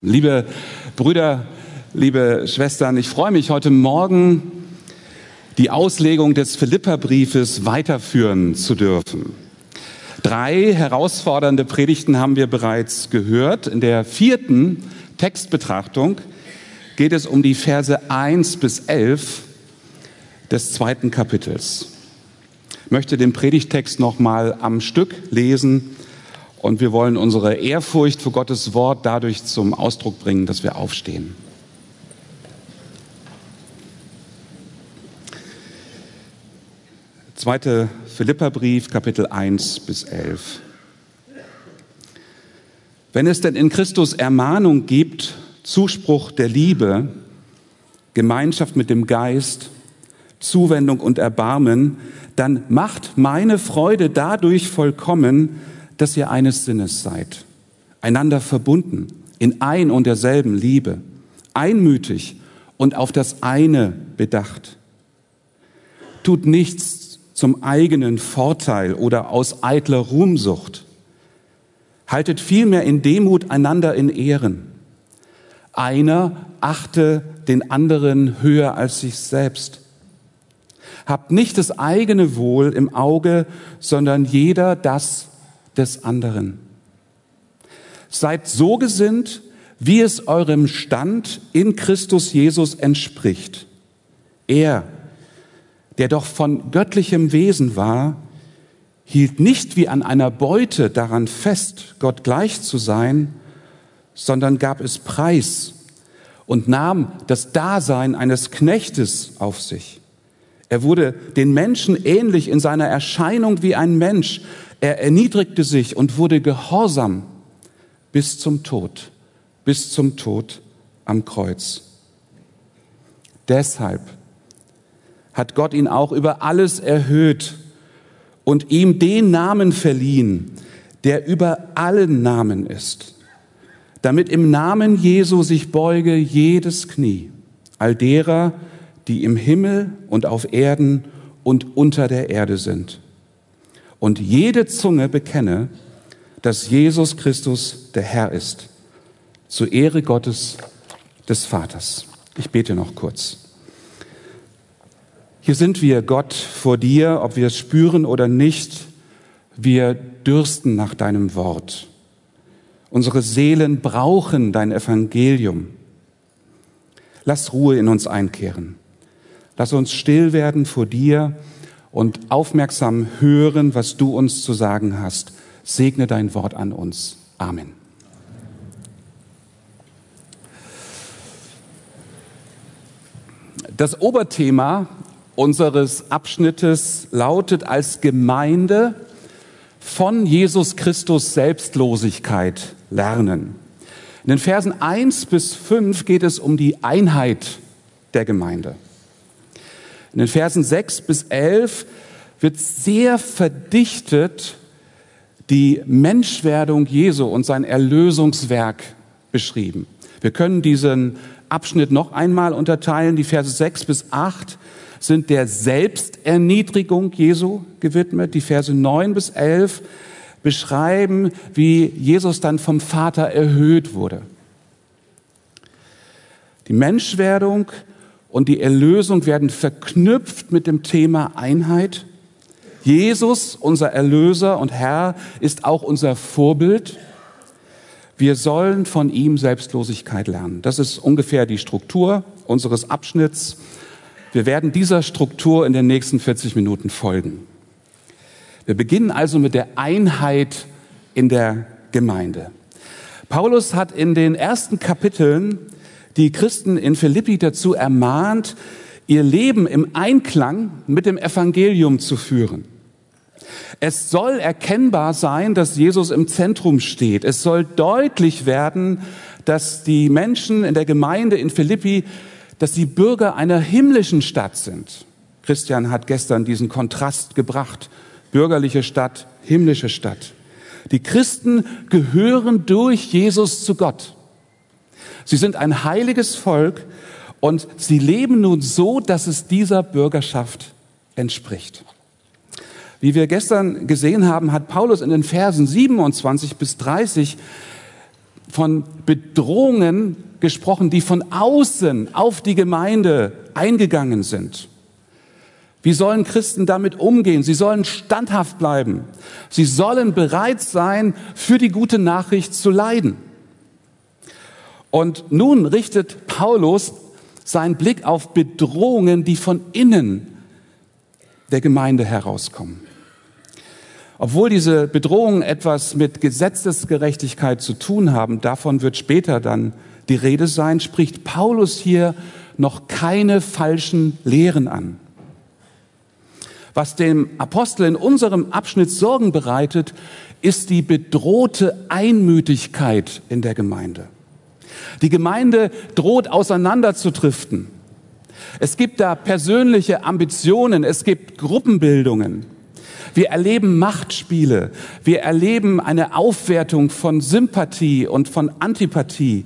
Liebe Brüder, liebe Schwestern, ich freue mich heute Morgen, die Auslegung des Philipperbriefes weiterführen zu dürfen. Drei herausfordernde Predigten haben wir bereits gehört. In der vierten Textbetrachtung geht es um die Verse 1 bis 11 des zweiten Kapitels. Ich möchte den Predigtext nochmal am Stück lesen und wir wollen unsere Ehrfurcht für Gottes Wort dadurch zum Ausdruck bringen, dass wir aufstehen. Zweite Philipperbrief, Kapitel 1 bis 11. Wenn es denn in Christus Ermahnung gibt, Zuspruch der Liebe, Gemeinschaft mit dem Geist, Zuwendung und Erbarmen, dann macht meine Freude dadurch vollkommen, dass ihr eines Sinnes seid, einander verbunden in ein und derselben Liebe, einmütig und auf das eine bedacht. Tut nichts zum eigenen Vorteil oder aus eitler Ruhmsucht. Haltet vielmehr in Demut einander in Ehren. Einer achte den anderen höher als sich selbst. Habt nicht das eigene Wohl im Auge, sondern jeder das des anderen. Seid so gesinnt, wie es eurem Stand in Christus Jesus entspricht. Er, der doch von göttlichem Wesen war, hielt nicht wie an einer Beute daran fest, Gott gleich zu sein, sondern gab es preis und nahm das Dasein eines Knechtes auf sich. Er wurde den Menschen ähnlich in seiner Erscheinung wie ein Mensch, er erniedrigte sich und wurde gehorsam bis zum Tod, bis zum Tod am Kreuz. Deshalb hat Gott ihn auch über alles erhöht und ihm den Namen verliehen, der über allen Namen ist, damit im Namen Jesu sich beuge jedes Knie, all derer, die im Himmel und auf Erden und unter der Erde sind und jede Zunge bekenne, dass Jesus Christus der Herr ist, zur Ehre Gottes des Vaters. Ich bete noch kurz. Hier sind wir, Gott, vor dir, ob wir es spüren oder nicht. Wir dürsten nach deinem Wort. Unsere Seelen brauchen dein Evangelium. Lass Ruhe in uns einkehren. Lass uns still werden vor dir und aufmerksam hören, was du uns zu sagen hast. Segne dein Wort an uns. Amen. Das Oberthema unseres Abschnittes lautet als Gemeinde von Jesus Christus Selbstlosigkeit lernen. In den Versen 1 bis 5 geht es um die Einheit der Gemeinde. In den Versen 6 bis 11 wird sehr verdichtet die Menschwerdung Jesu und sein Erlösungswerk beschrieben. Wir können diesen Abschnitt noch einmal unterteilen. Die Verse 6 bis 8 sind der Selbsterniedrigung Jesu gewidmet. Die Verse 9 bis 11 beschreiben, wie Jesus dann vom Vater erhöht wurde. Die Menschwerdung und die Erlösung werden verknüpft mit dem Thema Einheit. Jesus, unser Erlöser und Herr, ist auch unser Vorbild. Wir sollen von ihm Selbstlosigkeit lernen. Das ist ungefähr die Struktur unseres Abschnitts. Wir werden dieser Struktur in den nächsten 40 Minuten folgen. Wir beginnen also mit der Einheit in der Gemeinde. Paulus hat in den ersten Kapiteln die Christen in Philippi dazu ermahnt, ihr Leben im Einklang mit dem Evangelium zu führen. Es soll erkennbar sein, dass Jesus im Zentrum steht. Es soll deutlich werden, dass die Menschen in der Gemeinde in Philippi, dass sie Bürger einer himmlischen Stadt sind. Christian hat gestern diesen Kontrast gebracht. Bürgerliche Stadt, himmlische Stadt. Die Christen gehören durch Jesus zu Gott. Sie sind ein heiliges Volk und sie leben nun so, dass es dieser Bürgerschaft entspricht. Wie wir gestern gesehen haben, hat Paulus in den Versen 27 bis 30 von Bedrohungen gesprochen, die von außen auf die Gemeinde eingegangen sind. Wie sollen Christen damit umgehen? Sie sollen standhaft bleiben. Sie sollen bereit sein, für die gute Nachricht zu leiden. Und nun richtet Paulus seinen Blick auf Bedrohungen, die von innen der Gemeinde herauskommen. Obwohl diese Bedrohungen etwas mit Gesetzesgerechtigkeit zu tun haben, davon wird später dann die Rede sein, spricht Paulus hier noch keine falschen Lehren an. Was dem Apostel in unserem Abschnitt Sorgen bereitet, ist die bedrohte Einmütigkeit in der Gemeinde. Die Gemeinde droht auseinanderzudriften. Es gibt da persönliche Ambitionen, es gibt Gruppenbildungen. Wir erleben Machtspiele, wir erleben eine Aufwertung von Sympathie und von Antipathie.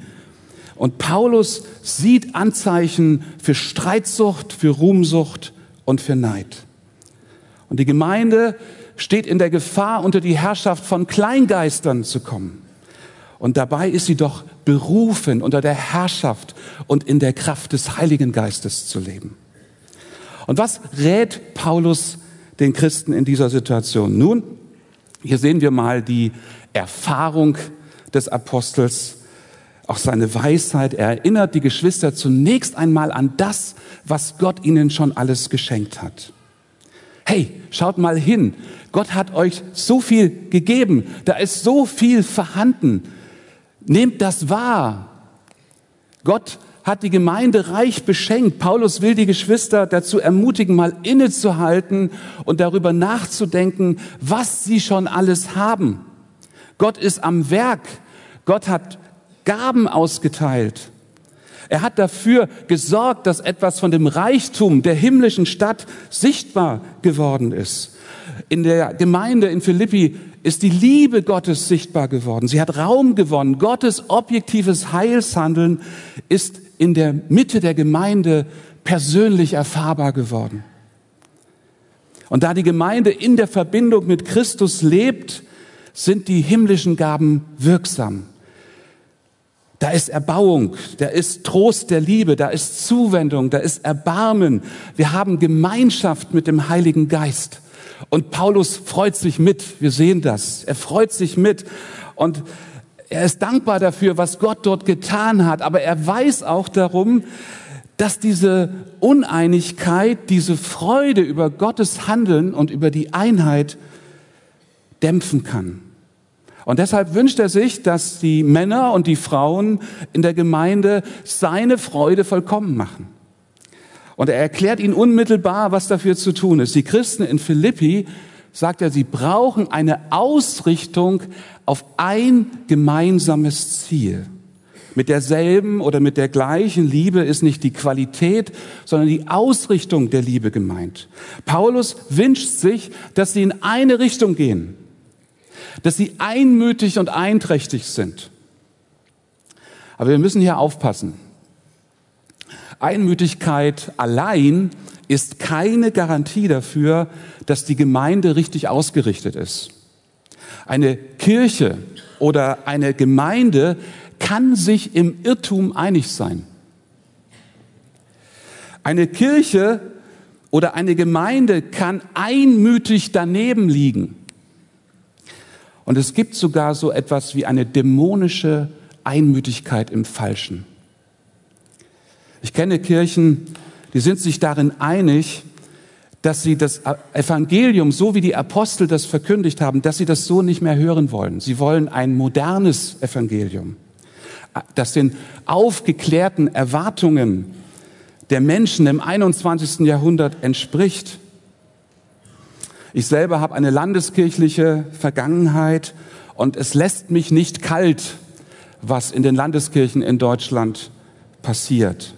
Und Paulus sieht Anzeichen für Streitsucht, für Ruhmsucht und für Neid. Und die Gemeinde steht in der Gefahr, unter die Herrschaft von Kleingeistern zu kommen. Und dabei ist sie doch berufen, unter der Herrschaft und in der Kraft des Heiligen Geistes zu leben. Und was rät Paulus den Christen in dieser Situation? Nun, hier sehen wir mal die Erfahrung des Apostels, auch seine Weisheit. Er erinnert die Geschwister zunächst einmal an das, was Gott ihnen schon alles geschenkt hat. Hey, schaut mal hin. Gott hat euch so viel gegeben. Da ist so viel vorhanden. Nehmt das wahr. Gott hat die Gemeinde reich beschenkt. Paulus will die Geschwister dazu ermutigen, mal innezuhalten und darüber nachzudenken, was sie schon alles haben. Gott ist am Werk. Gott hat Gaben ausgeteilt. Er hat dafür gesorgt, dass etwas von dem Reichtum der himmlischen Stadt sichtbar geworden ist. In der Gemeinde in Philippi ist die Liebe Gottes sichtbar geworden. Sie hat Raum gewonnen. Gottes objektives Heilshandeln ist in der Mitte der Gemeinde persönlich erfahrbar geworden. Und da die Gemeinde in der Verbindung mit Christus lebt, sind die himmlischen Gaben wirksam. Da ist Erbauung, da ist Trost der Liebe, da ist Zuwendung, da ist Erbarmen. Wir haben Gemeinschaft mit dem Heiligen Geist. Und Paulus freut sich mit. Wir sehen das. Er freut sich mit. Und er ist dankbar dafür, was Gott dort getan hat. Aber er weiß auch darum, dass diese Uneinigkeit, diese Freude über Gottes Handeln und über die Einheit dämpfen kann. Und deshalb wünscht er sich, dass die Männer und die Frauen in der Gemeinde seine Freude vollkommen machen. Und er erklärt ihnen unmittelbar, was dafür zu tun ist. Die Christen in Philippi, sagt er, sie brauchen eine Ausrichtung auf ein gemeinsames Ziel. Mit derselben oder mit der gleichen Liebe ist nicht die Qualität, sondern die Ausrichtung der Liebe gemeint. Paulus wünscht sich, dass sie in eine Richtung gehen dass sie einmütig und einträchtig sind. Aber wir müssen hier aufpassen. Einmütigkeit allein ist keine Garantie dafür, dass die Gemeinde richtig ausgerichtet ist. Eine Kirche oder eine Gemeinde kann sich im Irrtum einig sein. Eine Kirche oder eine Gemeinde kann einmütig daneben liegen. Und es gibt sogar so etwas wie eine dämonische Einmütigkeit im Falschen. Ich kenne Kirchen, die sind sich darin einig, dass sie das Evangelium, so wie die Apostel das verkündigt haben, dass sie das so nicht mehr hören wollen. Sie wollen ein modernes Evangelium, das den aufgeklärten Erwartungen der Menschen im 21. Jahrhundert entspricht. Ich selber habe eine landeskirchliche Vergangenheit und es lässt mich nicht kalt, was in den Landeskirchen in Deutschland passiert.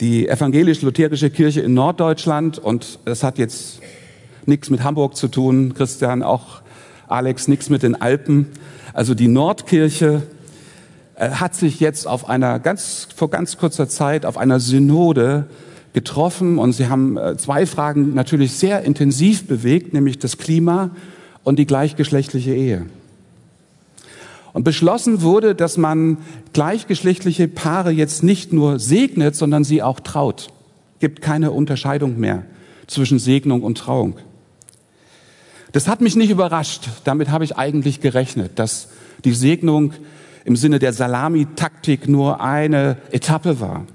Die evangelisch-lutherische Kirche in Norddeutschland, und es hat jetzt nichts mit Hamburg zu tun, Christian, auch Alex, nichts mit den Alpen. Also die Nordkirche äh, hat sich jetzt auf einer ganz, vor ganz kurzer Zeit auf einer Synode getroffen und sie haben äh, zwei Fragen natürlich sehr intensiv bewegt, nämlich das Klima und die gleichgeschlechtliche Ehe. Und beschlossen wurde, dass man gleichgeschlechtliche Paare jetzt nicht nur segnet, sondern sie auch traut. Gibt keine Unterscheidung mehr zwischen Segnung und Trauung. Das hat mich nicht überrascht. Damit habe ich eigentlich gerechnet, dass die Segnung im Sinne der Salamitaktik nur eine Etappe war.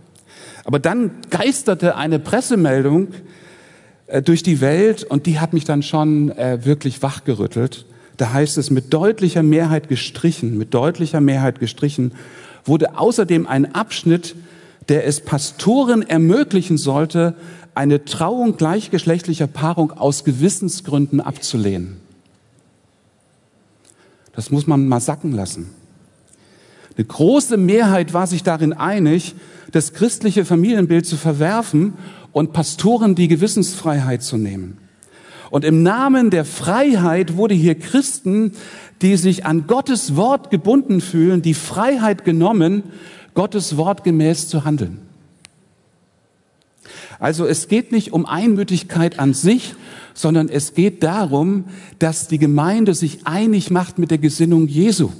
Aber dann geisterte eine Pressemeldung äh, durch die Welt und die hat mich dann schon äh, wirklich wachgerüttelt. Da heißt es, mit deutlicher Mehrheit gestrichen, mit deutlicher Mehrheit gestrichen, wurde außerdem ein Abschnitt, der es Pastoren ermöglichen sollte, eine Trauung gleichgeschlechtlicher Paarung aus Gewissensgründen abzulehnen. Das muss man mal sacken lassen. Eine große Mehrheit war sich darin einig, das christliche Familienbild zu verwerfen und Pastoren die Gewissensfreiheit zu nehmen. Und im Namen der Freiheit wurde hier Christen, die sich an Gottes Wort gebunden fühlen, die Freiheit genommen, Gottes Wort gemäß zu handeln. Also es geht nicht um Einmütigkeit an sich, sondern es geht darum, dass die Gemeinde sich einig macht mit der Gesinnung Jesu.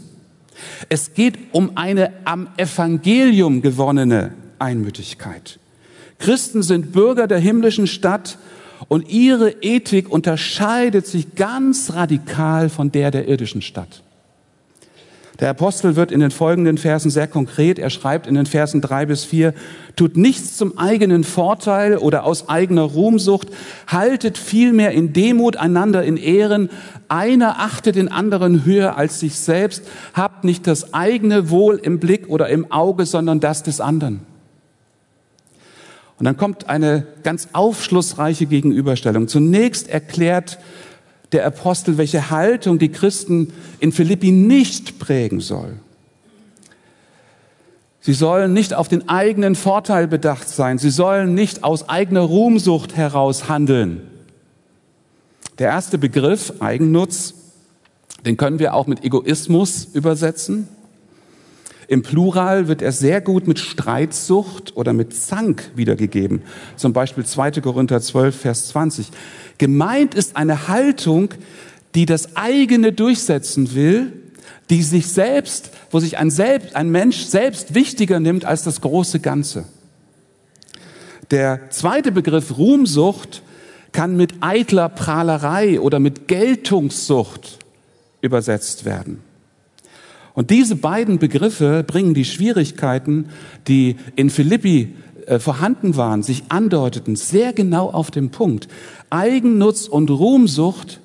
Es geht um eine am Evangelium gewonnene Einmütigkeit. Christen sind Bürger der himmlischen Stadt und ihre Ethik unterscheidet sich ganz radikal von der der irdischen Stadt. Der Apostel wird in den folgenden Versen sehr konkret. Er schreibt in den Versen drei bis vier, tut nichts zum eigenen Vorteil oder aus eigener Ruhmsucht, haltet vielmehr in Demut einander in Ehren, einer achtet den anderen höher als sich selbst, habt nicht das eigene Wohl im Blick oder im Auge, sondern das des anderen. Und dann kommt eine ganz aufschlussreiche Gegenüberstellung. Zunächst erklärt der Apostel, welche Haltung die Christen in Philippi nicht prägen soll. Sie sollen nicht auf den eigenen Vorteil bedacht sein. Sie sollen nicht aus eigener Ruhmsucht heraus handeln. Der erste Begriff, Eigennutz, den können wir auch mit Egoismus übersetzen. Im Plural wird er sehr gut mit Streitsucht oder mit Zank wiedergegeben. Zum Beispiel 2. Korinther 12, Vers 20. Gemeint ist eine Haltung, die das eigene durchsetzen will, die sich selbst, wo sich ein, selbst, ein Mensch selbst wichtiger nimmt als das große Ganze. Der zweite Begriff Ruhmsucht kann mit eitler Prahlerei oder mit Geltungssucht übersetzt werden. Und diese beiden Begriffe bringen die Schwierigkeiten, die in Philippi äh, vorhanden waren, sich andeuteten, sehr genau auf den Punkt. Eigennutz und Ruhmsucht,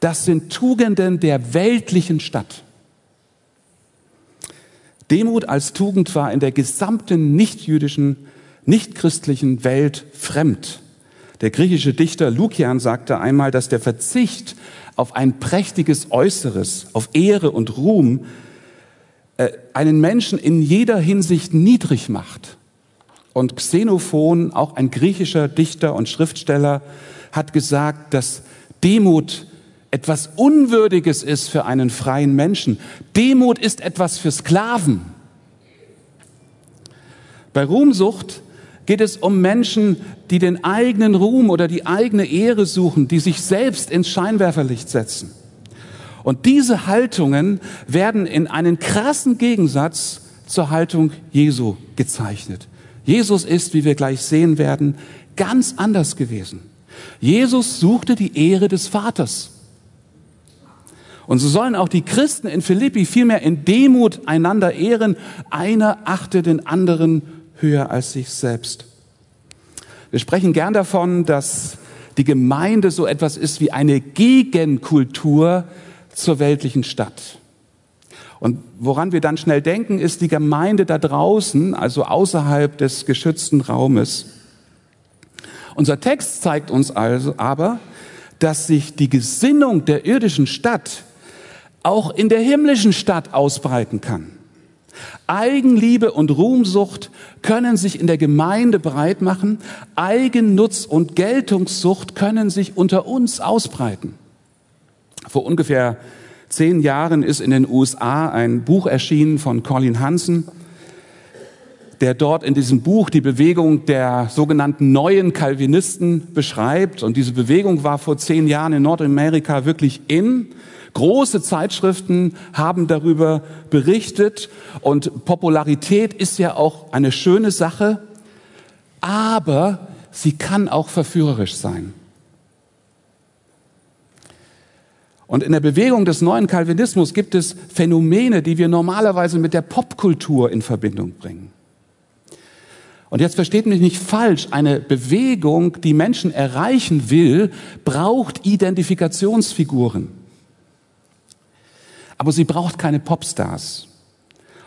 das sind Tugenden der weltlichen Stadt. Demut als Tugend war in der gesamten nichtjüdischen, nichtchristlichen Welt fremd. Der griechische Dichter Lukian sagte einmal, dass der Verzicht auf ein prächtiges Äußeres, auf Ehre und Ruhm äh, einen Menschen in jeder Hinsicht niedrig macht. Und Xenophon, auch ein griechischer Dichter und Schriftsteller, hat gesagt, dass Demut etwas Unwürdiges ist für einen freien Menschen. Demut ist etwas für Sklaven. Bei Ruhmsucht geht es um Menschen, die den eigenen Ruhm oder die eigene Ehre suchen, die sich selbst ins Scheinwerferlicht setzen. Und diese Haltungen werden in einen krassen Gegensatz zur Haltung Jesu gezeichnet. Jesus ist, wie wir gleich sehen werden, ganz anders gewesen. Jesus suchte die Ehre des Vaters. Und so sollen auch die Christen in Philippi vielmehr in Demut einander ehren. Einer achte den anderen höher als sich selbst. Wir sprechen gern davon, dass die Gemeinde so etwas ist wie eine Gegenkultur zur weltlichen Stadt. Und woran wir dann schnell denken, ist die Gemeinde da draußen, also außerhalb des geschützten Raumes. Unser Text zeigt uns also aber, dass sich die Gesinnung der irdischen Stadt auch in der himmlischen Stadt ausbreiten kann. Eigenliebe und Ruhmsucht können sich in der Gemeinde breit machen, Eigennutz und Geltungssucht können sich unter uns ausbreiten. Vor ungefähr zehn Jahren ist in den USA ein Buch erschienen von Colin Hansen. der dort in diesem Buch die Bewegung der sogenannten neuen Calvinisten beschreibt. Und diese Bewegung war vor zehn Jahren in Nordamerika wirklich in. Große Zeitschriften haben darüber berichtet und Popularität ist ja auch eine schöne Sache, aber sie kann auch verführerisch sein. Und in der Bewegung des neuen Calvinismus gibt es Phänomene, die wir normalerweise mit der Popkultur in Verbindung bringen. Und jetzt versteht mich nicht falsch, eine Bewegung, die Menschen erreichen will, braucht Identifikationsfiguren. Aber sie braucht keine Popstars.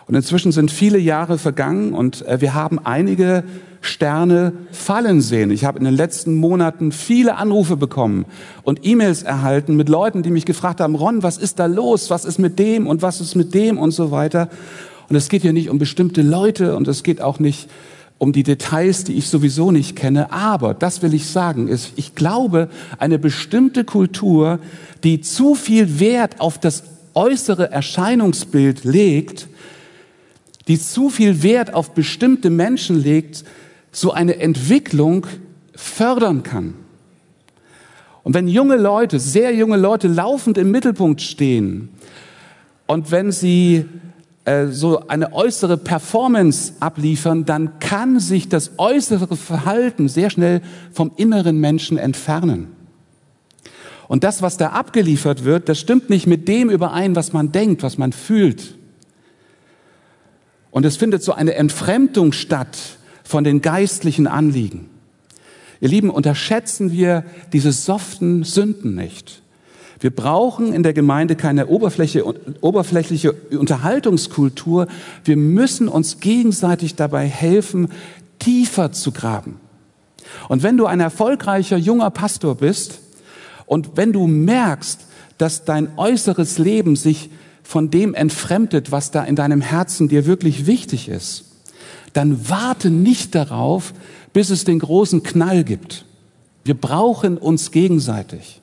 Und inzwischen sind viele Jahre vergangen und äh, wir haben einige Sterne fallen sehen. Ich habe in den letzten Monaten viele Anrufe bekommen und E-Mails erhalten mit Leuten, die mich gefragt haben, Ron, was ist da los? Was ist mit dem und was ist mit dem und so weiter. Und es geht hier nicht um bestimmte Leute und es geht auch nicht um die Details, die ich sowieso nicht kenne. Aber, das will ich sagen, ist, ich glaube, eine bestimmte Kultur, die zu viel Wert auf das äußere Erscheinungsbild legt, die zu viel Wert auf bestimmte Menschen legt, so eine Entwicklung fördern kann. Und wenn junge Leute, sehr junge Leute laufend im Mittelpunkt stehen und wenn sie äh, so eine äußere Performance abliefern, dann kann sich das äußere Verhalten sehr schnell vom inneren Menschen entfernen. Und das, was da abgeliefert wird, das stimmt nicht mit dem überein, was man denkt, was man fühlt. Und es findet so eine Entfremdung statt von den geistlichen Anliegen. Ihr Lieben, unterschätzen wir diese soften Sünden nicht. Wir brauchen in der Gemeinde keine Oberfläche, oberflächliche Unterhaltungskultur. Wir müssen uns gegenseitig dabei helfen, tiefer zu graben. Und wenn du ein erfolgreicher junger Pastor bist und wenn du merkst, dass dein äußeres Leben sich von dem entfremdet, was da in deinem Herzen dir wirklich wichtig ist, dann warte nicht darauf, bis es den großen Knall gibt. Wir brauchen uns gegenseitig.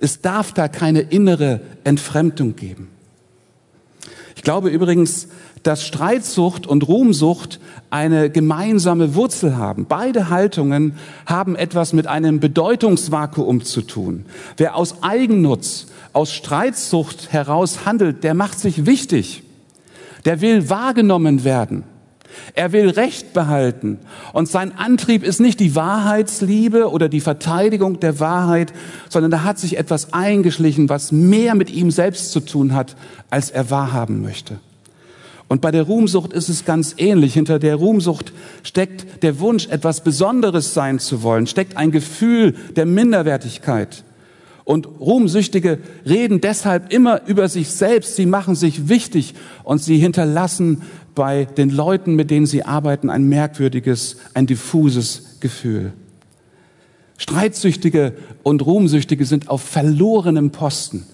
Es darf da keine innere Entfremdung geben. Ich glaube übrigens, dass Streitsucht und Ruhmsucht eine gemeinsame Wurzel haben. Beide Haltungen haben etwas mit einem Bedeutungsvakuum zu tun. Wer aus Eigennutz, aus Streitsucht heraus handelt, der macht sich wichtig. Der will wahrgenommen werden. Er will Recht behalten. Und sein Antrieb ist nicht die Wahrheitsliebe oder die Verteidigung der Wahrheit, sondern da hat sich etwas eingeschlichen, was mehr mit ihm selbst zu tun hat, als er wahrhaben möchte. Und bei der Ruhmsucht ist es ganz ähnlich. Hinter der Ruhmsucht steckt der Wunsch, etwas Besonderes sein zu wollen, steckt ein Gefühl der Minderwertigkeit. Und Ruhmsüchtige reden deshalb immer über sich selbst, sie machen sich wichtig und sie hinterlassen bei den Leuten, mit denen sie arbeiten, ein merkwürdiges, ein diffuses Gefühl. Streitsüchtige und Ruhmsüchtige sind auf verlorenem Posten.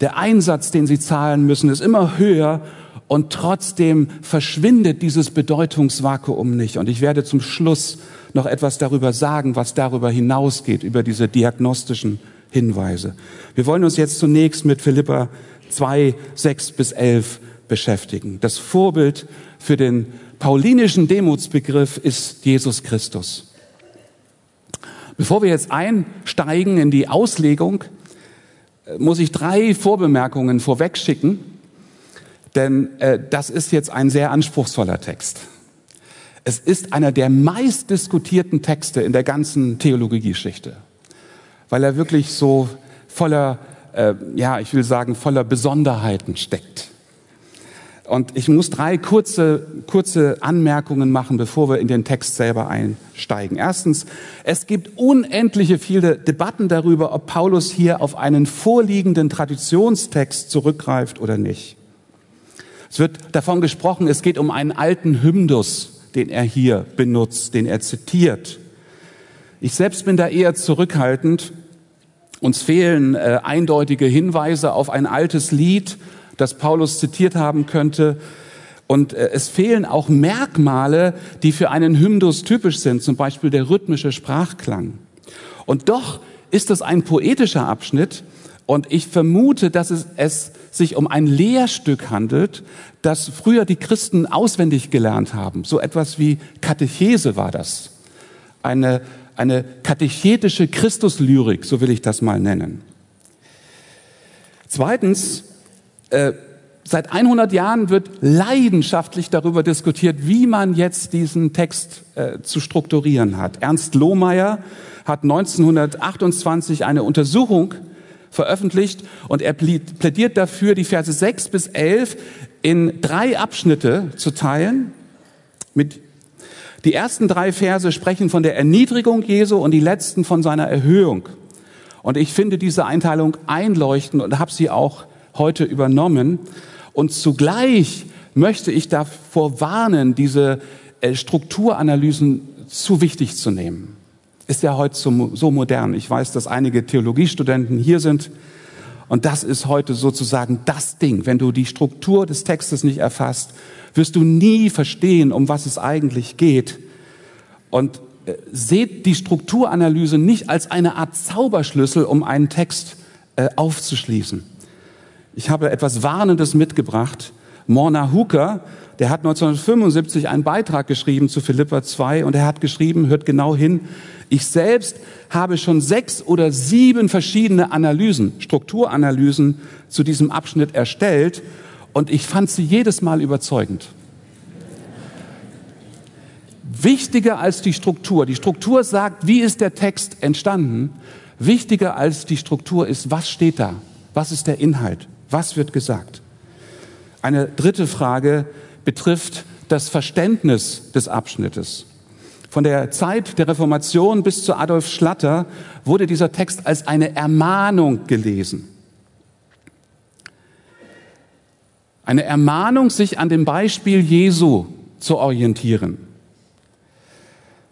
Der Einsatz, den sie zahlen müssen, ist immer höher und trotzdem verschwindet dieses Bedeutungsvakuum nicht. Und ich werde zum Schluss noch etwas darüber sagen, was darüber hinausgeht, über diese diagnostischen Hinweise. Wir wollen uns jetzt zunächst mit Philippa 2, 6 bis 11 beschäftigen. Das Vorbild für den paulinischen Demutsbegriff ist Jesus Christus. Bevor wir jetzt einsteigen in die Auslegung, äh, muss ich drei Vorbemerkungen vorwegschicken, denn äh, das ist jetzt ein sehr anspruchsvoller Text. Es ist einer der meistdiskutierten Texte in der ganzen Theologiegeschichte, weil er wirklich so voller, äh, ja, ich will sagen, voller Besonderheiten steckt. Und ich muss drei kurze, kurze Anmerkungen machen, bevor wir in den Text selber einsteigen. Erstens, es gibt unendliche viele Debatten darüber, ob Paulus hier auf einen vorliegenden Traditionstext zurückgreift oder nicht. Es wird davon gesprochen, es geht um einen alten Hymnus, den er hier benutzt, den er zitiert. Ich selbst bin da eher zurückhaltend. Uns fehlen äh, eindeutige Hinweise auf ein altes Lied, das Paulus zitiert haben könnte. Und äh, es fehlen auch Merkmale, die für einen Hymnus typisch sind, zum Beispiel der rhythmische Sprachklang. Und doch ist es ein poetischer Abschnitt und ich vermute, dass es, es sich um ein Lehrstück handelt, das früher die Christen auswendig gelernt haben. So etwas wie Katechese war das. Eine, eine katechetische Christuslyrik, so will ich das mal nennen. Zweitens, äh, seit 100 Jahren wird leidenschaftlich darüber diskutiert, wie man jetzt diesen Text äh, zu strukturieren hat. Ernst Lohmeier hat 1928 eine Untersuchung veröffentlicht und er plädiert dafür, die Verse 6 bis 11 in drei Abschnitte zu teilen. Mit die ersten drei Verse sprechen von der Erniedrigung Jesu und die letzten von seiner Erhöhung. Und ich finde diese Einteilung einleuchtend und habe sie auch heute übernommen. Und zugleich möchte ich davor warnen, diese äh, Strukturanalysen zu wichtig zu nehmen. Ist ja heute so modern. Ich weiß, dass einige Theologiestudenten hier sind. Und das ist heute sozusagen das Ding. Wenn du die Struktur des Textes nicht erfasst, wirst du nie verstehen, um was es eigentlich geht. Und äh, seht die Strukturanalyse nicht als eine Art Zauberschlüssel, um einen Text äh, aufzuschließen. Ich habe etwas Warnendes mitgebracht. Morna Hooker, der hat 1975 einen Beitrag geschrieben zu Philippa 2 und er hat geschrieben, hört genau hin, ich selbst habe schon sechs oder sieben verschiedene Analysen, Strukturanalysen zu diesem Abschnitt erstellt und ich fand sie jedes Mal überzeugend. Wichtiger als die Struktur. Die Struktur sagt, wie ist der Text entstanden? Wichtiger als die Struktur ist, was steht da? Was ist der Inhalt? Was wird gesagt? Eine dritte Frage betrifft das Verständnis des Abschnittes. Von der Zeit der Reformation bis zu Adolf Schlatter wurde dieser Text als eine Ermahnung gelesen. Eine Ermahnung, sich an dem Beispiel Jesu zu orientieren.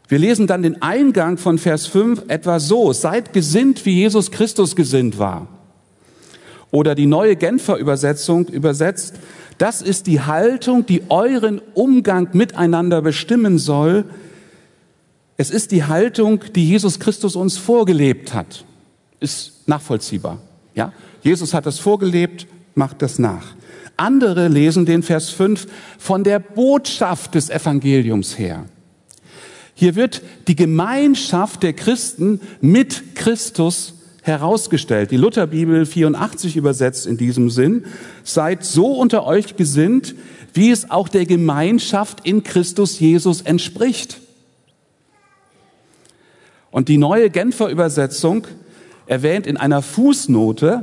Wir lesen dann den Eingang von Vers 5 etwa so, seid gesinnt, wie Jesus Christus gesinnt war. Oder die neue Genfer Übersetzung übersetzt, das ist die Haltung, die euren Umgang miteinander bestimmen soll. Es ist die Haltung, die Jesus Christus uns vorgelebt hat. Ist nachvollziehbar. Ja? Jesus hat das vorgelebt, macht das nach. Andere lesen den Vers 5 von der Botschaft des Evangeliums her. Hier wird die Gemeinschaft der Christen mit Christus herausgestellt. Die Lutherbibel 84 übersetzt in diesem Sinn, seid so unter euch gesinnt, wie es auch der Gemeinschaft in Christus Jesus entspricht. Und die neue Genfer Übersetzung erwähnt in einer Fußnote,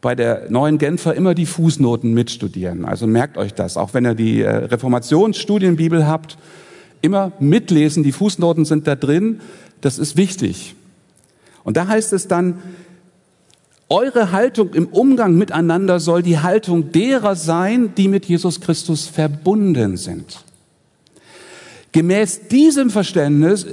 bei der neuen Genfer immer die Fußnoten mitstudieren. Also merkt euch das, auch wenn ihr die äh, Reformationsstudienbibel habt, immer mitlesen, die Fußnoten sind da drin, das ist wichtig. Und da heißt es dann, eure Haltung im Umgang miteinander soll die Haltung derer sein, die mit Jesus Christus verbunden sind. Gemäß diesem Verständnis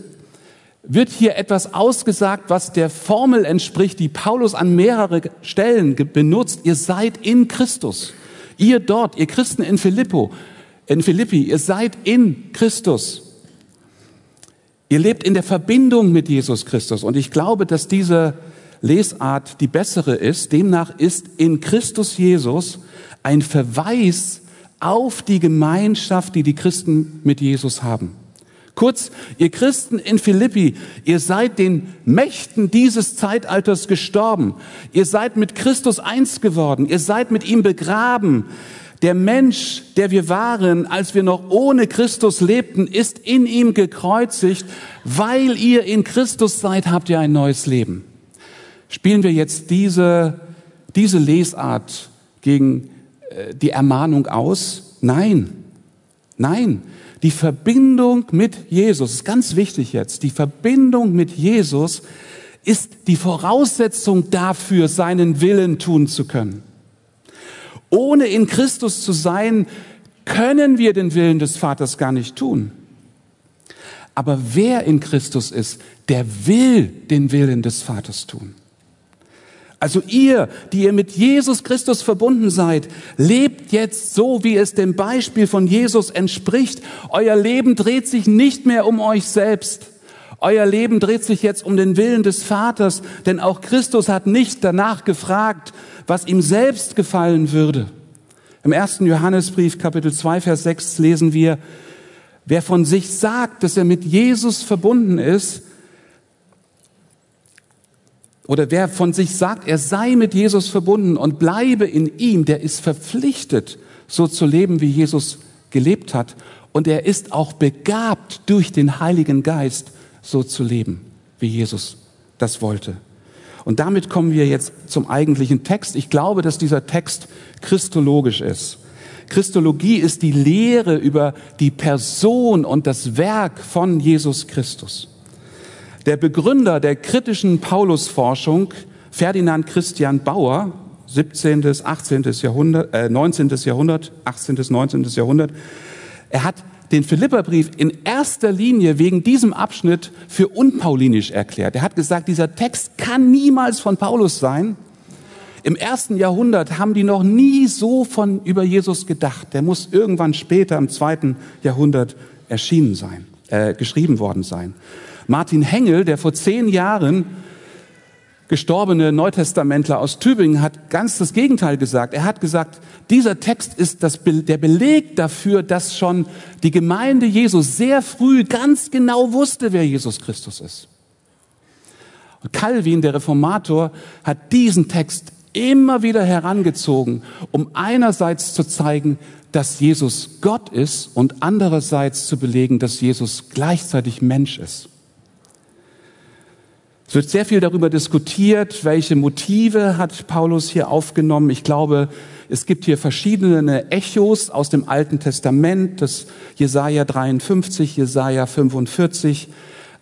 wird hier etwas ausgesagt, was der Formel entspricht, die Paulus an mehrere Stellen benutzt. Ihr seid in Christus. Ihr dort, ihr Christen in Philippo, in Philippi, ihr seid in Christus. Ihr lebt in der Verbindung mit Jesus Christus. Und ich glaube, dass diese Lesart die bessere ist. Demnach ist in Christus Jesus ein Verweis auf die Gemeinschaft, die die Christen mit Jesus haben. Kurz, ihr Christen in Philippi, ihr seid den Mächten dieses Zeitalters gestorben. Ihr seid mit Christus eins geworden. Ihr seid mit ihm begraben. Der Mensch, der wir waren, als wir noch ohne Christus lebten, ist in ihm gekreuzigt. Weil ihr in Christus seid, habt ihr ein neues Leben. Spielen wir jetzt diese, diese Lesart gegen äh, die Ermahnung aus? Nein. Nein. Die Verbindung mit Jesus, ist ganz wichtig jetzt, die Verbindung mit Jesus ist die Voraussetzung dafür, seinen Willen tun zu können. Ohne in Christus zu sein, können wir den Willen des Vaters gar nicht tun. Aber wer in Christus ist, der will den Willen des Vaters tun. Also ihr, die ihr mit Jesus Christus verbunden seid, lebt jetzt so, wie es dem Beispiel von Jesus entspricht. Euer Leben dreht sich nicht mehr um euch selbst. Euer Leben dreht sich jetzt um den Willen des Vaters, denn auch Christus hat nicht danach gefragt, was ihm selbst gefallen würde. Im ersten Johannesbrief, Kapitel 2, Vers 6 lesen wir, wer von sich sagt, dass er mit Jesus verbunden ist, oder wer von sich sagt, er sei mit Jesus verbunden und bleibe in ihm, der ist verpflichtet, so zu leben, wie Jesus gelebt hat. Und er ist auch begabt durch den Heiligen Geist, so zu leben, wie Jesus das wollte. Und damit kommen wir jetzt zum eigentlichen Text. Ich glaube, dass dieser Text christologisch ist. Christologie ist die Lehre über die Person und das Werk von Jesus Christus. Der Begründer der kritischen Paulusforschung, Ferdinand Christian Bauer, 17. bis 18. Jahrhundert, äh, 19. Jahrhundert, 18. bis 19. Jahrhundert, er hat den Philipperbrief in erster Linie wegen diesem Abschnitt für unpaulinisch erklärt. Er hat gesagt, dieser Text kann niemals von Paulus sein. Im ersten Jahrhundert haben die noch nie so von über Jesus gedacht. Der muss irgendwann später im zweiten Jahrhundert erschienen sein, äh, geschrieben worden sein. Martin Hengel, der vor zehn Jahren gestorbene Neutestamentler aus Tübingen, hat ganz das Gegenteil gesagt. Er hat gesagt, dieser Text ist das, der Beleg dafür, dass schon die Gemeinde Jesus sehr früh ganz genau wusste, wer Jesus Christus ist. Und Calvin, der Reformator, hat diesen Text immer wieder herangezogen, um einerseits zu zeigen, dass Jesus Gott ist und andererseits zu belegen, dass Jesus gleichzeitig Mensch ist. Es wird sehr viel darüber diskutiert, welche Motive hat Paulus hier aufgenommen. Ich glaube, es gibt hier verschiedene Echos aus dem Alten Testament, das Jesaja 53, Jesaja 45,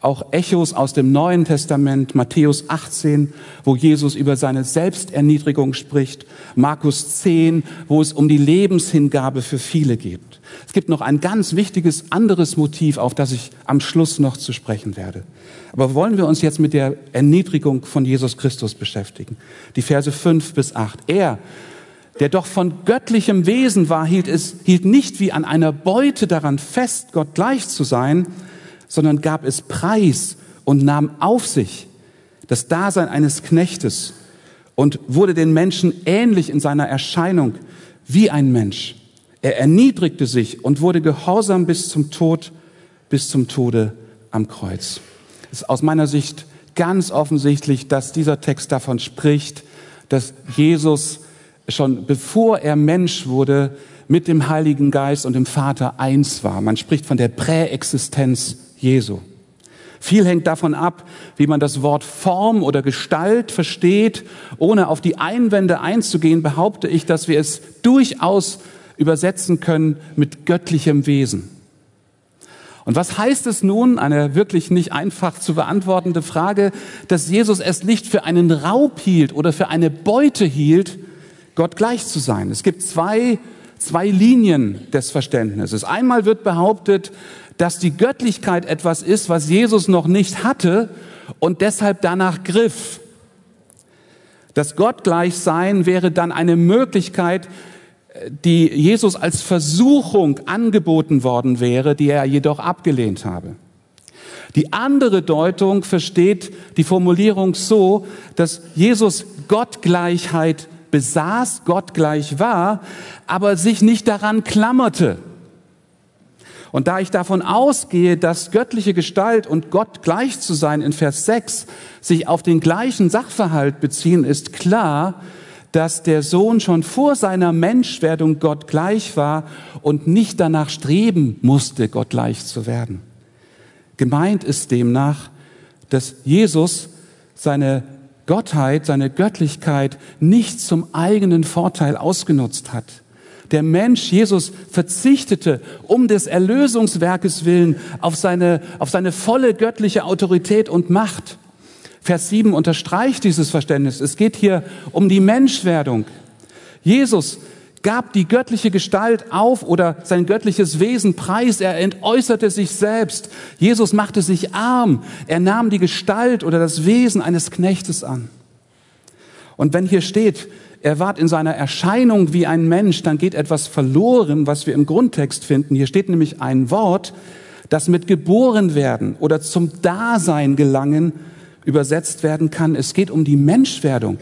auch Echos aus dem Neuen Testament, Matthäus 18, wo Jesus über seine Selbsterniedrigung spricht, Markus 10, wo es um die Lebenshingabe für viele geht. Es gibt noch ein ganz wichtiges anderes Motiv, auf das ich am Schluss noch zu sprechen werde. Aber wollen wir uns jetzt mit der Erniedrigung von Jesus Christus beschäftigen? Die Verse 5 bis 8. Er, der doch von göttlichem Wesen war, hielt es, hielt nicht wie an einer Beute daran fest, Gott gleich zu sein, sondern gab es preis und nahm auf sich das Dasein eines Knechtes und wurde den Menschen ähnlich in seiner Erscheinung wie ein Mensch. Er erniedrigte sich und wurde gehorsam bis zum Tod, bis zum Tode am Kreuz. Es ist aus meiner Sicht ganz offensichtlich, dass dieser Text davon spricht, dass Jesus schon bevor er Mensch wurde, mit dem Heiligen Geist und dem Vater eins war. Man spricht von der Präexistenz Jesu. Viel hängt davon ab, wie man das Wort Form oder Gestalt versteht. Ohne auf die Einwände einzugehen, behaupte ich, dass wir es durchaus übersetzen können mit göttlichem Wesen. Und was heißt es nun, eine wirklich nicht einfach zu beantwortende Frage, dass Jesus es nicht für einen Raub hielt oder für eine Beute hielt, Gott gleich zu sein? Es gibt zwei, zwei Linien des Verständnisses. Einmal wird behauptet, dass die Göttlichkeit etwas ist, was Jesus noch nicht hatte und deshalb danach griff. Das Gottgleichsein wäre dann eine Möglichkeit, die Jesus als Versuchung angeboten worden wäre, die er jedoch abgelehnt habe. Die andere Deutung versteht die Formulierung so, dass Jesus Gottgleichheit besaß, gottgleich war, aber sich nicht daran klammerte. Und da ich davon ausgehe, dass göttliche Gestalt und Gott gleich zu sein in Vers 6 sich auf den gleichen Sachverhalt beziehen, ist klar, dass der Sohn schon vor seiner Menschwerdung Gott gleich war und nicht danach streben musste, Gott gleich zu werden. Gemeint ist demnach, dass Jesus seine Gottheit, seine Göttlichkeit nicht zum eigenen Vorteil ausgenutzt hat der Mensch Jesus verzichtete um des Erlösungswerkes willen auf seine, auf seine volle göttliche Autorität und Macht. Vers 7 unterstreicht dieses Verständnis. Es geht hier um die Menschwerdung. Jesus gab die göttliche Gestalt auf oder sein göttliches Wesen preis. Er entäußerte sich selbst. Jesus machte sich arm. Er nahm die Gestalt oder das Wesen eines Knechtes an. Und wenn hier steht, er ward in seiner Erscheinung wie ein Mensch, dann geht etwas verloren, was wir im Grundtext finden. Hier steht nämlich ein Wort, das mit geboren werden oder zum Dasein gelangen übersetzt werden kann. Es geht um die Menschwerdung.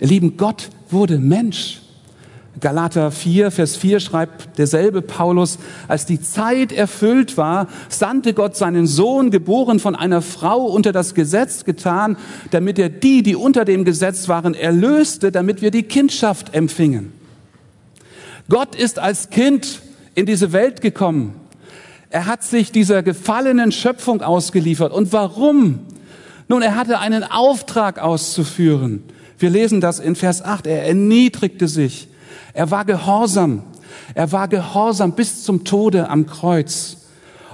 Ihr Lieben, Gott wurde Mensch. Galater 4, Vers 4 schreibt derselbe Paulus, als die Zeit erfüllt war, sandte Gott seinen Sohn, geboren von einer Frau unter das Gesetz getan, damit er die, die unter dem Gesetz waren, erlöste, damit wir die Kindschaft empfingen. Gott ist als Kind in diese Welt gekommen. Er hat sich dieser gefallenen Schöpfung ausgeliefert. Und warum? Nun, er hatte einen Auftrag auszuführen. Wir lesen das in Vers 8. Er erniedrigte sich. Er war gehorsam. Er war gehorsam bis zum Tode am Kreuz.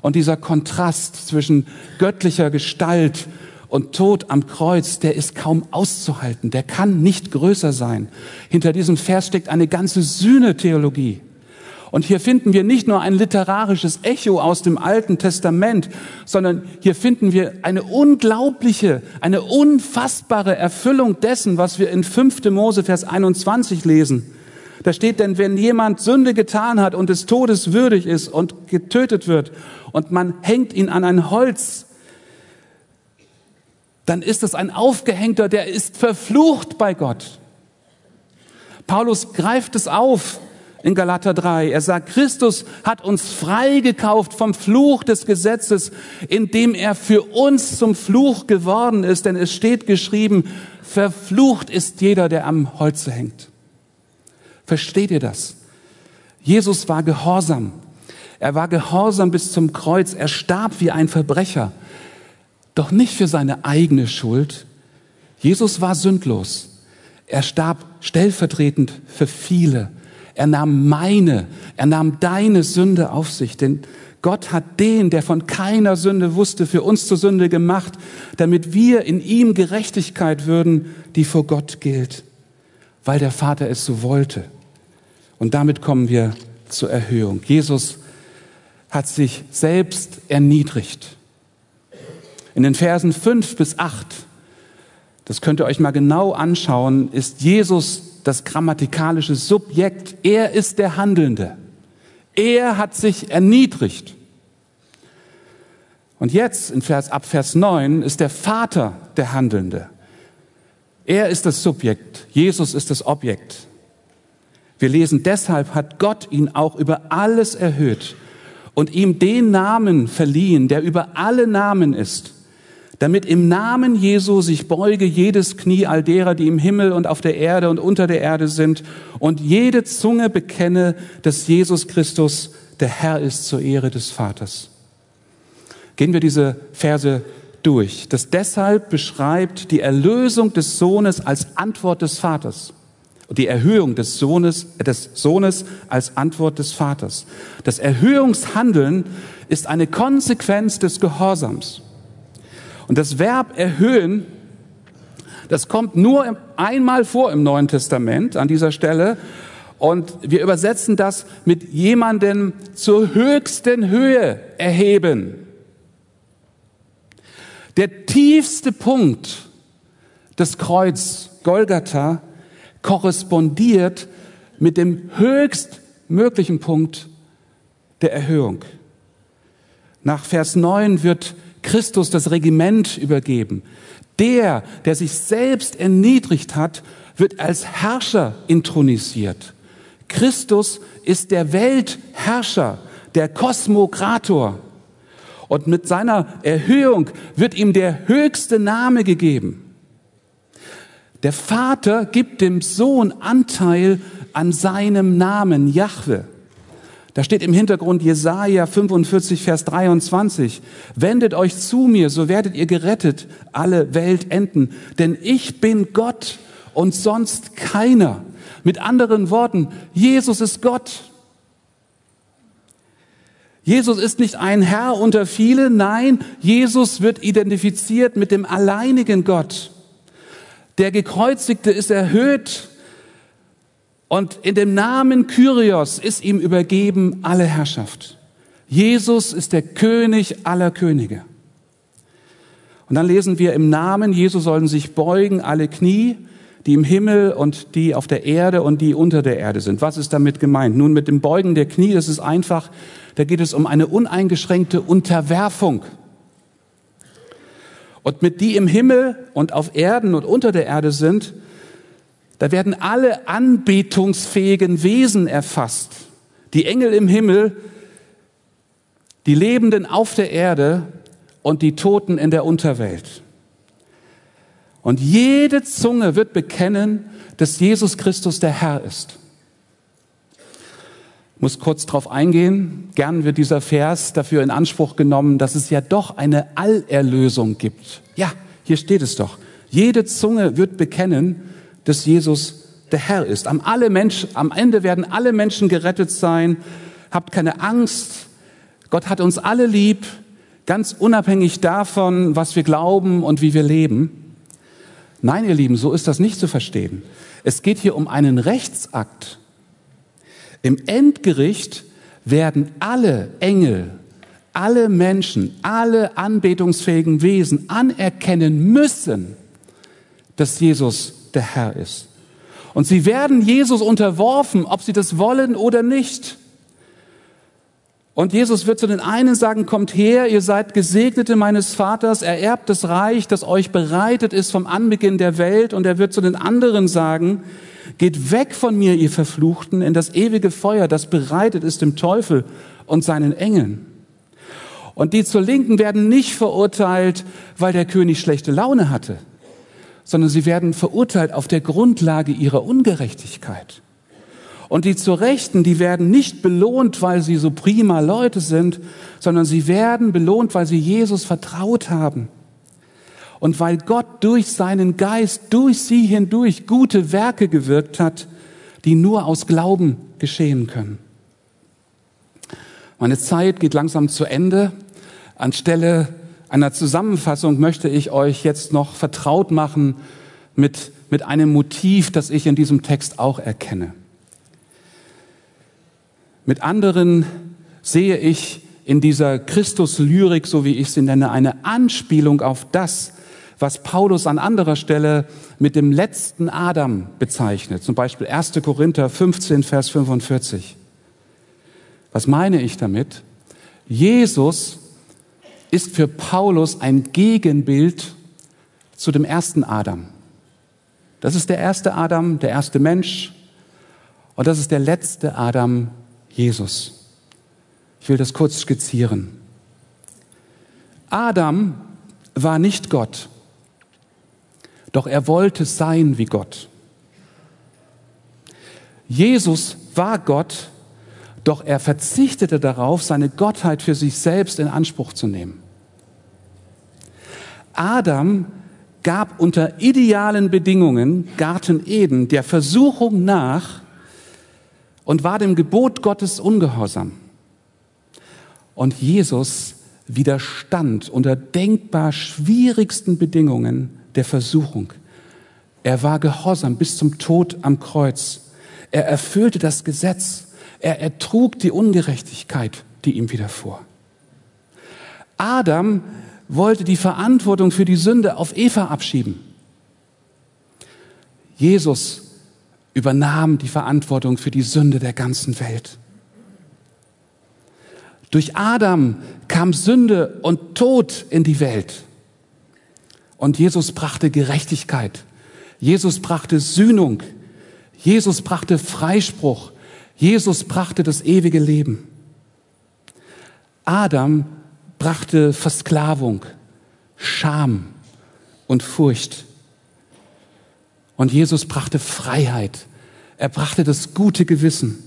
Und dieser Kontrast zwischen göttlicher Gestalt und Tod am Kreuz, der ist kaum auszuhalten. Der kann nicht größer sein. Hinter diesem Vers steckt eine ganze Sühnetheologie. Und hier finden wir nicht nur ein literarisches Echo aus dem Alten Testament, sondern hier finden wir eine unglaubliche, eine unfassbare Erfüllung dessen, was wir in 5. Mose Vers 21 lesen. Da steht denn, wenn jemand Sünde getan hat und des Todes würdig ist und getötet wird und man hängt ihn an ein Holz, dann ist es ein Aufgehängter, der ist verflucht bei Gott. Paulus greift es auf in Galater 3. Er sagt, Christus hat uns freigekauft vom Fluch des Gesetzes, indem er für uns zum Fluch geworden ist. Denn es steht geschrieben, verflucht ist jeder, der am Holze hängt. Versteht ihr das? Jesus war gehorsam. Er war gehorsam bis zum Kreuz. Er starb wie ein Verbrecher. Doch nicht für seine eigene Schuld. Jesus war sündlos. Er starb stellvertretend für viele. Er nahm meine, er nahm deine Sünde auf sich, denn Gott hat den, der von keiner Sünde wusste, für uns zur Sünde gemacht, damit wir in ihm Gerechtigkeit würden, die vor Gott gilt, weil der Vater es so wollte. Und damit kommen wir zur Erhöhung. Jesus hat sich selbst erniedrigt. In den Versen fünf bis acht, das könnt ihr euch mal genau anschauen, ist Jesus das grammatikalische Subjekt. Er ist der Handelnde. Er hat sich erniedrigt. Und jetzt in Vers, ab Vers 9 ist der Vater der Handelnde. Er ist das Subjekt. Jesus ist das Objekt. Wir lesen, deshalb hat Gott ihn auch über alles erhöht und ihm den Namen verliehen, der über alle Namen ist, damit im Namen Jesu sich beuge jedes Knie all derer, die im Himmel und auf der Erde und unter der Erde sind und jede Zunge bekenne, dass Jesus Christus der Herr ist zur Ehre des Vaters. Gehen wir diese Verse durch. Das deshalb beschreibt die Erlösung des Sohnes als Antwort des Vaters die Erhöhung des Sohnes, des Sohnes als Antwort des Vaters. Das Erhöhungshandeln ist eine Konsequenz des Gehorsams. Und das Verb erhöhen, das kommt nur einmal vor im Neuen Testament an dieser Stelle. Und wir übersetzen das mit jemanden zur höchsten Höhe erheben. Der tiefste Punkt des Kreuz Golgatha korrespondiert mit dem höchstmöglichen Punkt der Erhöhung. Nach Vers 9 wird Christus das Regiment übergeben. Der, der sich selbst erniedrigt hat, wird als Herrscher intronisiert. Christus ist der Weltherrscher, der Kosmokrator. Und mit seiner Erhöhung wird ihm der höchste Name gegeben. Der Vater gibt dem Sohn Anteil an seinem Namen, Jahwe. Da steht im Hintergrund Jesaja 45, Vers 23. Wendet euch zu mir, so werdet ihr gerettet, alle Welt enden. Denn ich bin Gott und sonst keiner. Mit anderen Worten, Jesus ist Gott. Jesus ist nicht ein Herr unter vielen, nein, Jesus wird identifiziert mit dem alleinigen Gott. Der Gekreuzigte ist erhöht und in dem Namen Kyrios ist ihm übergeben alle Herrschaft. Jesus ist der König aller Könige. Und dann lesen wir, im Namen Jesu sollen sich beugen alle Knie, die im Himmel und die auf der Erde und die unter der Erde sind. Was ist damit gemeint? Nun, mit dem Beugen der Knie, das ist einfach, da geht es um eine uneingeschränkte Unterwerfung. Und mit die im Himmel und auf Erden und unter der Erde sind, da werden alle anbetungsfähigen Wesen erfasst. Die Engel im Himmel, die Lebenden auf der Erde und die Toten in der Unterwelt. Und jede Zunge wird bekennen, dass Jesus Christus der Herr ist. Muss kurz darauf eingehen. Gern wird dieser Vers dafür in Anspruch genommen, dass es ja doch eine Allerlösung gibt. Ja, hier steht es doch. Jede Zunge wird bekennen, dass Jesus der Herr ist. Am, alle Menschen, am Ende werden alle Menschen gerettet sein. Habt keine Angst. Gott hat uns alle lieb, ganz unabhängig davon, was wir glauben und wie wir leben. Nein, ihr Lieben, so ist das nicht zu verstehen. Es geht hier um einen Rechtsakt. Im Endgericht werden alle Engel, alle Menschen, alle anbetungsfähigen Wesen anerkennen müssen, dass Jesus der Herr ist. Und sie werden Jesus unterworfen, ob sie das wollen oder nicht. Und Jesus wird zu den einen sagen, kommt her, ihr seid Gesegnete meines Vaters, ererbt das Reich, das euch bereitet ist vom Anbeginn der Welt. Und er wird zu den anderen sagen, geht weg von mir, ihr Verfluchten, in das ewige Feuer, das bereitet ist dem Teufel und seinen Engeln. Und die zur Linken werden nicht verurteilt, weil der König schlechte Laune hatte, sondern sie werden verurteilt auf der Grundlage ihrer Ungerechtigkeit. Und die zur Rechten, die werden nicht belohnt, weil sie so prima Leute sind, sondern sie werden belohnt, weil sie Jesus vertraut haben. Und weil Gott durch seinen Geist, durch sie hindurch gute Werke gewirkt hat, die nur aus Glauben geschehen können. Meine Zeit geht langsam zu Ende. Anstelle einer Zusammenfassung möchte ich euch jetzt noch vertraut machen mit, mit einem Motiv, das ich in diesem Text auch erkenne. Mit anderen sehe ich in dieser Christus-Lyrik, so wie ich sie nenne, eine Anspielung auf das, was Paulus an anderer Stelle mit dem letzten Adam bezeichnet. Zum Beispiel 1. Korinther 15, Vers 45. Was meine ich damit? Jesus ist für Paulus ein Gegenbild zu dem ersten Adam. Das ist der erste Adam, der erste Mensch. Und das ist der letzte Adam, Jesus. Ich will das kurz skizzieren. Adam war nicht Gott, doch er wollte sein wie Gott. Jesus war Gott, doch er verzichtete darauf, seine Gottheit für sich selbst in Anspruch zu nehmen. Adam gab unter idealen Bedingungen Garten Eden der Versuchung nach, und war dem Gebot Gottes ungehorsam. Und Jesus widerstand unter denkbar schwierigsten Bedingungen der Versuchung. Er war gehorsam bis zum Tod am Kreuz. Er erfüllte das Gesetz. Er ertrug die Ungerechtigkeit, die ihm widerfuhr. Adam wollte die Verantwortung für die Sünde auf Eva abschieben. Jesus übernahm die Verantwortung für die Sünde der ganzen Welt. Durch Adam kam Sünde und Tod in die Welt. Und Jesus brachte Gerechtigkeit. Jesus brachte Sühnung. Jesus brachte Freispruch. Jesus brachte das ewige Leben. Adam brachte Versklavung, Scham und Furcht. Und Jesus brachte Freiheit. Er brachte das gute Gewissen.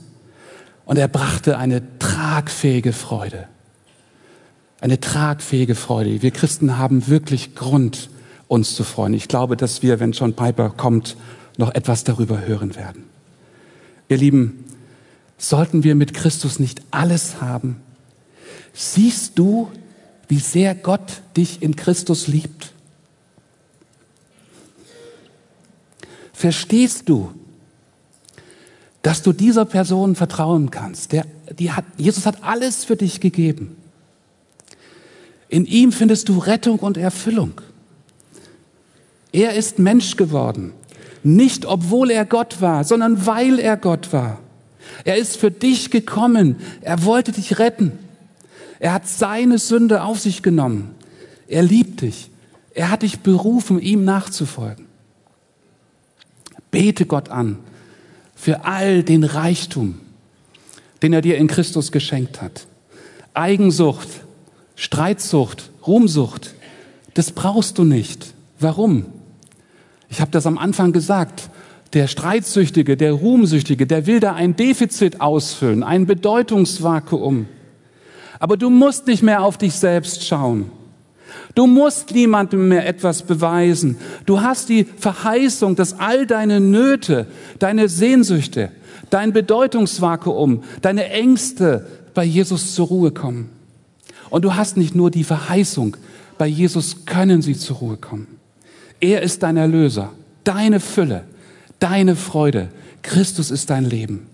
Und er brachte eine tragfähige Freude. Eine tragfähige Freude. Wir Christen haben wirklich Grund, uns zu freuen. Ich glaube, dass wir, wenn John Piper kommt, noch etwas darüber hören werden. Ihr Lieben, sollten wir mit Christus nicht alles haben? Siehst du, wie sehr Gott dich in Christus liebt? Verstehst du, dass du dieser Person vertrauen kannst? Der, die hat, Jesus hat alles für dich gegeben. In ihm findest du Rettung und Erfüllung. Er ist Mensch geworden, Nicht obwohl er Gott war, sondern weil er Gott war. Er ist für dich gekommen. Er wollte dich retten. Er hat seine Sünde auf sich genommen. Er liebt dich. Er hat dich berufen, ihm nachzufolgen. Bete Gott an für all den Reichtum, den er dir in Christus geschenkt hat. Eigensucht, Streitsucht, Ruhmsucht, das brauchst du nicht. Warum? Ich habe das am Anfang gesagt. Der Streitsüchtige, der Ruhmsüchtige, der will da ein Defizit ausfüllen, ein Bedeutungsvakuum. Aber du musst nicht mehr auf dich selbst schauen. Du musst niemandem mehr etwas beweisen. Du hast die Verheißung, dass all deine Nöte, deine Sehnsüchte, dein Bedeutungsvakuum, deine Ängste bei Jesus zur Ruhe kommen. Und du hast nicht nur die Verheißung, bei Jesus können sie zur Ruhe kommen. Er ist dein Erlöser, deine Fülle, deine Freude. Christus ist dein Leben.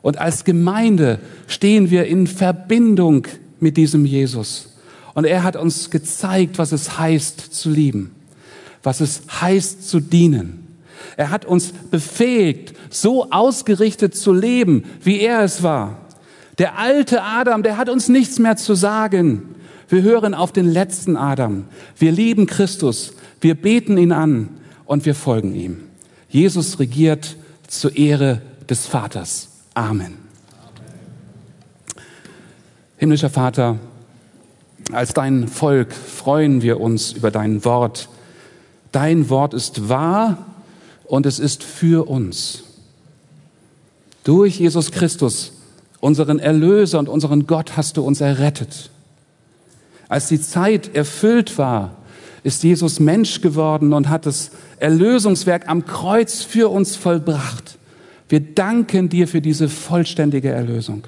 Und als Gemeinde stehen wir in Verbindung mit diesem Jesus. Und er hat uns gezeigt, was es heißt zu lieben, was es heißt zu dienen. Er hat uns befähigt, so ausgerichtet zu leben, wie er es war. Der alte Adam, der hat uns nichts mehr zu sagen. Wir hören auf den letzten Adam. Wir lieben Christus. Wir beten ihn an und wir folgen ihm. Jesus regiert zur Ehre des Vaters. Amen. Himmlischer Vater, als dein Volk freuen wir uns über dein Wort. Dein Wort ist wahr und es ist für uns. Durch Jesus Christus, unseren Erlöser und unseren Gott, hast du uns errettet. Als die Zeit erfüllt war, ist Jesus Mensch geworden und hat das Erlösungswerk am Kreuz für uns vollbracht. Wir danken dir für diese vollständige Erlösung.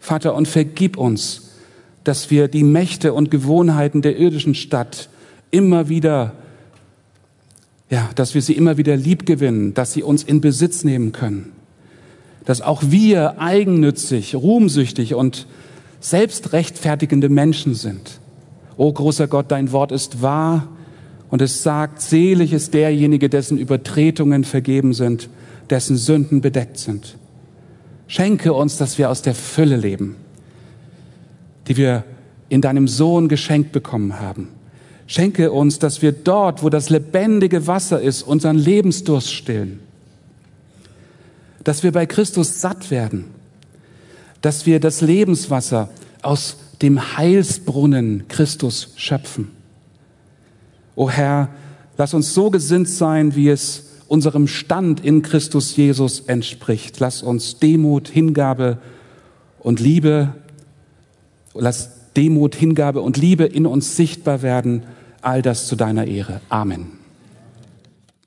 Vater, und vergib uns, dass wir die Mächte und Gewohnheiten der irdischen Stadt immer wieder, ja, dass wir sie immer wieder lieb gewinnen, dass sie uns in Besitz nehmen können. Dass auch wir eigennützig, ruhmsüchtig und selbstrechtfertigende Menschen sind. O großer Gott, dein Wort ist wahr und es sagt, selig ist derjenige, dessen Übertretungen vergeben sind dessen Sünden bedeckt sind. Schenke uns, dass wir aus der Fülle leben, die wir in deinem Sohn geschenkt bekommen haben. Schenke uns, dass wir dort, wo das lebendige Wasser ist, unseren Lebensdurst stillen. Dass wir bei Christus satt werden. Dass wir das Lebenswasser aus dem Heilsbrunnen Christus schöpfen. O Herr, lass uns so gesinnt sein, wie es unserem Stand in Christus Jesus entspricht. Lass uns Demut, Hingabe und Liebe, lass Demut, Hingabe und Liebe in uns sichtbar werden. All das zu deiner Ehre. Amen.